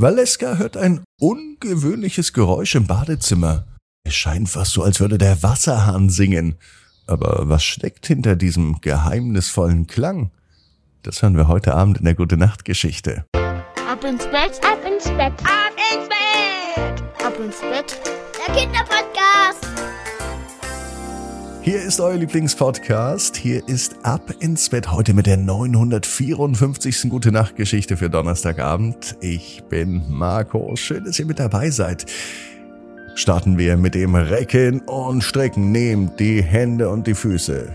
Valeska hört ein ungewöhnliches Geräusch im Badezimmer. Es scheint fast so, als würde der Wasserhahn singen. Aber was steckt hinter diesem geheimnisvollen Klang? Das hören wir heute Abend in der Gute Nacht Geschichte. Ab ins Bett, Ab ins Bett, ab ins Bett. ab ins Bett. Der Kinderpodcast. Hier ist euer Lieblingspodcast. Hier ist Ab ins Bett heute mit der 954. Gute Nacht Geschichte für Donnerstagabend. Ich bin Marco. Schön, dass ihr mit dabei seid. Starten wir mit dem Recken und Strecken. Nehmt die Hände und die Füße,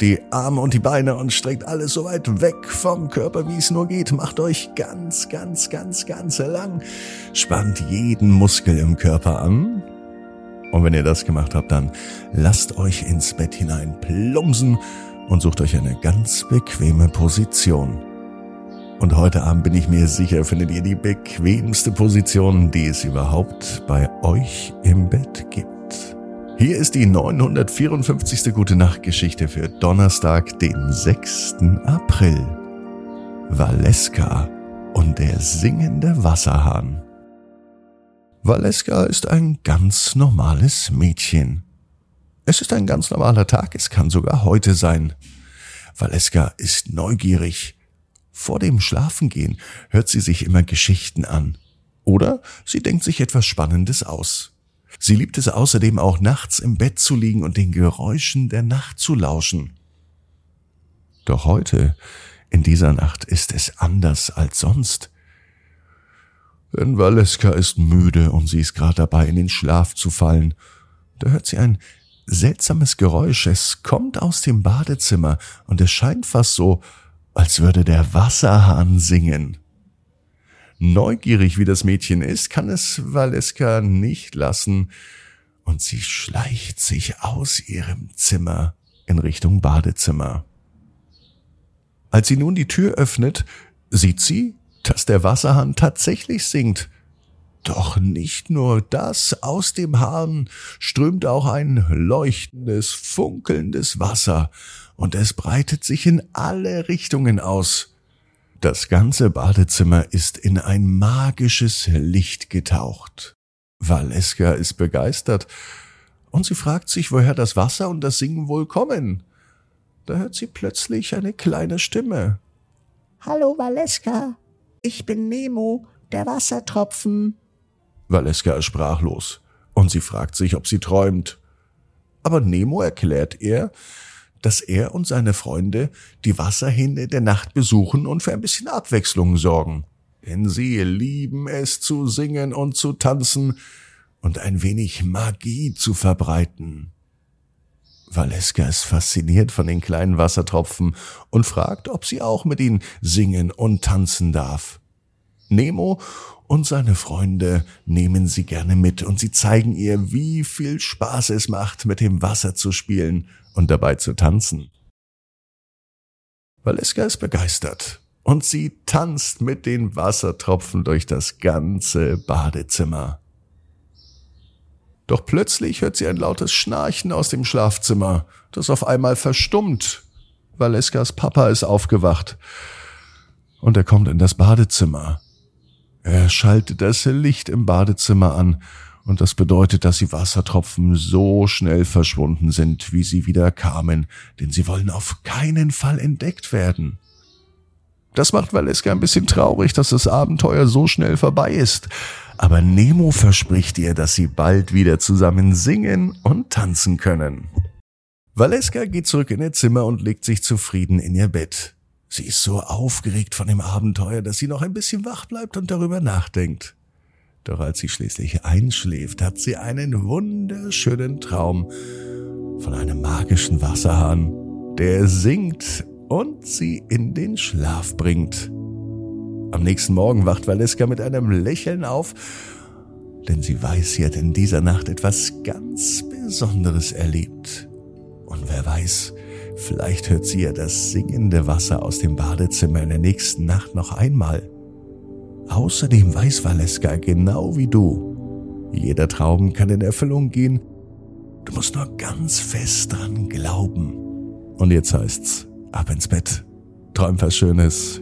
die Arme und die Beine und streckt alles so weit weg vom Körper, wie es nur geht. Macht euch ganz, ganz, ganz, ganz lang. Spannt jeden Muskel im Körper an. Und wenn ihr das gemacht habt, dann lasst euch ins Bett hinein plumpsen und sucht euch eine ganz bequeme Position. Und heute Abend bin ich mir sicher, findet ihr die bequemste Position, die es überhaupt bei euch im Bett gibt. Hier ist die 954. Gute Nacht Geschichte für Donnerstag, den 6. April. Valeska und der singende Wasserhahn. Valeska ist ein ganz normales Mädchen. Es ist ein ganz normaler Tag, es kann sogar heute sein. Valeska ist neugierig. Vor dem Schlafengehen hört sie sich immer Geschichten an. Oder sie denkt sich etwas Spannendes aus. Sie liebt es außerdem auch nachts im Bett zu liegen und den Geräuschen der Nacht zu lauschen. Doch heute, in dieser Nacht, ist es anders als sonst. Denn Valeska ist müde und sie ist gerade dabei, in den Schlaf zu fallen. Da hört sie ein seltsames Geräusch. Es kommt aus dem Badezimmer und es scheint fast so, als würde der Wasserhahn singen. Neugierig wie das Mädchen ist, kann es Valeska nicht lassen und sie schleicht sich aus ihrem Zimmer in Richtung Badezimmer. Als sie nun die Tür öffnet, sieht sie, dass der Wasserhahn tatsächlich singt. Doch nicht nur das, aus dem Hahn strömt auch ein leuchtendes, funkelndes Wasser, und es breitet sich in alle Richtungen aus. Das ganze Badezimmer ist in ein magisches Licht getaucht. Valeska ist begeistert, und sie fragt sich, woher das Wasser und das Singen wohl kommen. Da hört sie plötzlich eine kleine Stimme. Hallo Valeska, ich bin Nemo, der Wassertropfen. Valeska ist sprachlos und sie fragt sich, ob sie träumt. Aber Nemo erklärt ihr, dass er und seine Freunde die Wasserhähne der Nacht besuchen und für ein bisschen Abwechslung sorgen. Denn sie lieben es zu singen und zu tanzen und ein wenig Magie zu verbreiten. Valeska ist fasziniert von den kleinen Wassertropfen und fragt, ob sie auch mit ihnen singen und tanzen darf. Nemo und seine Freunde nehmen sie gerne mit und sie zeigen ihr, wie viel Spaß es macht, mit dem Wasser zu spielen und dabei zu tanzen. Valeska ist begeistert und sie tanzt mit den Wassertropfen durch das ganze Badezimmer. Doch plötzlich hört sie ein lautes Schnarchen aus dem Schlafzimmer, das auf einmal verstummt. Valeskas Papa ist aufgewacht und er kommt in das Badezimmer. Er schaltet das Licht im Badezimmer an und das bedeutet, dass die Wassertropfen so schnell verschwunden sind, wie sie wieder kamen, denn sie wollen auf keinen Fall entdeckt werden. Das macht Valeska ein bisschen traurig, dass das Abenteuer so schnell vorbei ist. Aber Nemo verspricht ihr, dass sie bald wieder zusammen singen und tanzen können. Valeska geht zurück in ihr Zimmer und legt sich zufrieden in ihr Bett. Sie ist so aufgeregt von dem Abenteuer, dass sie noch ein bisschen wach bleibt und darüber nachdenkt. Doch als sie schließlich einschläft, hat sie einen wunderschönen Traum von einem magischen Wasserhahn, der singt und sie in den Schlaf bringt. Am nächsten Morgen wacht Valeska mit einem Lächeln auf, denn sie weiß, sie hat in dieser Nacht etwas ganz Besonderes erlebt. Und wer weiß, vielleicht hört sie ja das singende Wasser aus dem Badezimmer in der nächsten Nacht noch einmal. Außerdem weiß Valeska genau wie du, jeder Traum kann in Erfüllung gehen, du musst nur ganz fest dran glauben. Und jetzt heißt's, ab ins Bett, träum was Schönes.